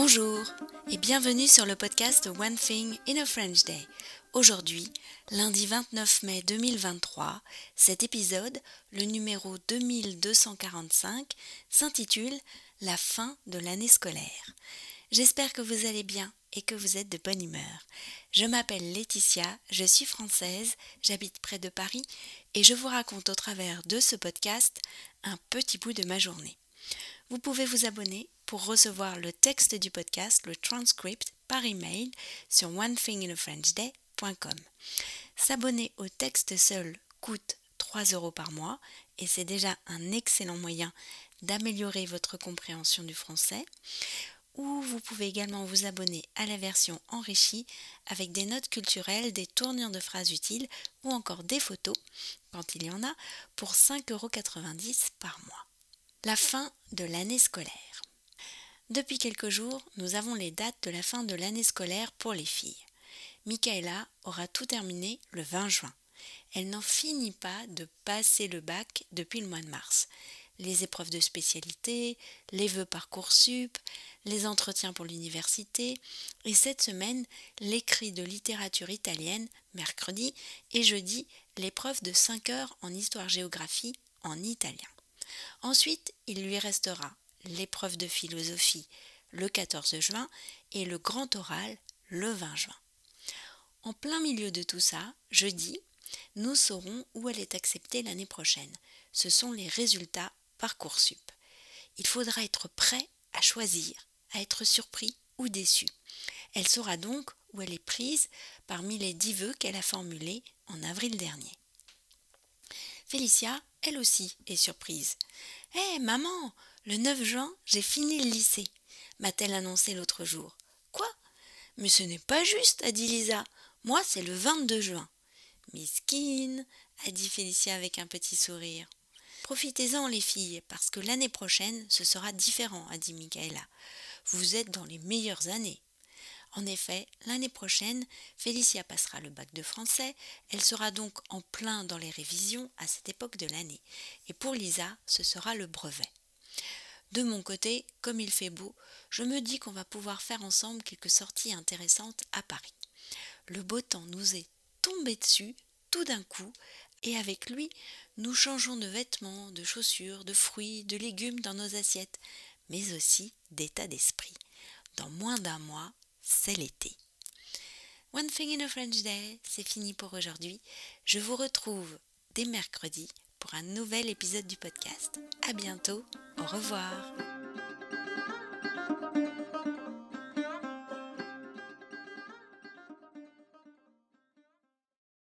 Bonjour et bienvenue sur le podcast One Thing in a French Day. Aujourd'hui, lundi 29 mai 2023, cet épisode, le numéro 2245, s'intitule La fin de l'année scolaire. J'espère que vous allez bien et que vous êtes de bonne humeur. Je m'appelle Laetitia, je suis française, j'habite près de Paris et je vous raconte au travers de ce podcast un petit bout de ma journée. Vous pouvez vous abonner pour recevoir le texte du podcast, le transcript, par email sur onethinginafrenchday.com. S'abonner au texte seul coûte 3 euros par mois et c'est déjà un excellent moyen d'améliorer votre compréhension du français. Ou vous pouvez également vous abonner à la version enrichie avec des notes culturelles, des tournures de phrases utiles ou encore des photos, quand il y en a, pour 5,90 euros par mois. La fin de l'année scolaire. Depuis quelques jours, nous avons les dates de la fin de l'année scolaire pour les filles. Michaela aura tout terminé le 20 juin. Elle n'en finit pas de passer le bac depuis le mois de mars. Les épreuves de spécialité, les vœux Parcoursup, les entretiens pour l'université, et cette semaine, l'écrit de littérature italienne, mercredi, et jeudi, l'épreuve de 5 heures en histoire-géographie en italien. Ensuite, il lui restera l'épreuve de philosophie le 14 juin et le grand oral le 20 juin. En plein milieu de tout ça, jeudi, nous saurons où elle est acceptée l'année prochaine. Ce sont les résultats Parcoursup. Il faudra être prêt à choisir, à être surpris ou déçu. Elle saura donc où elle est prise parmi les dix vœux qu'elle a formulés en avril dernier. Félicia, elle aussi, est surprise. Hé, maman, le 9 juin, j'ai fini le lycée, m'a-t-elle annoncé l'autre jour. Quoi? Mais ce n'est pas juste, a dit Lisa. Moi, c'est le 22 juin. Miskine, a dit Félicia avec un petit sourire. Profitez-en, les filles, parce que l'année prochaine, ce sera différent, a dit Michaela. Vous êtes dans les meilleures années. En effet, l'année prochaine, Félicia passera le bac de français, elle sera donc en plein dans les révisions à cette époque de l'année. Et pour Lisa, ce sera le brevet. De mon côté, comme il fait beau, je me dis qu'on va pouvoir faire ensemble quelques sorties intéressantes à Paris. Le beau temps nous est tombé dessus tout d'un coup, et avec lui, nous changeons de vêtements, de chaussures, de fruits, de légumes dans nos assiettes, mais aussi d'état d'esprit. Dans moins d'un mois, c'est l'été. One Thing in a French Day, c'est fini pour aujourd'hui. Je vous retrouve dès mercredi pour un nouvel épisode du podcast. À bientôt, au revoir.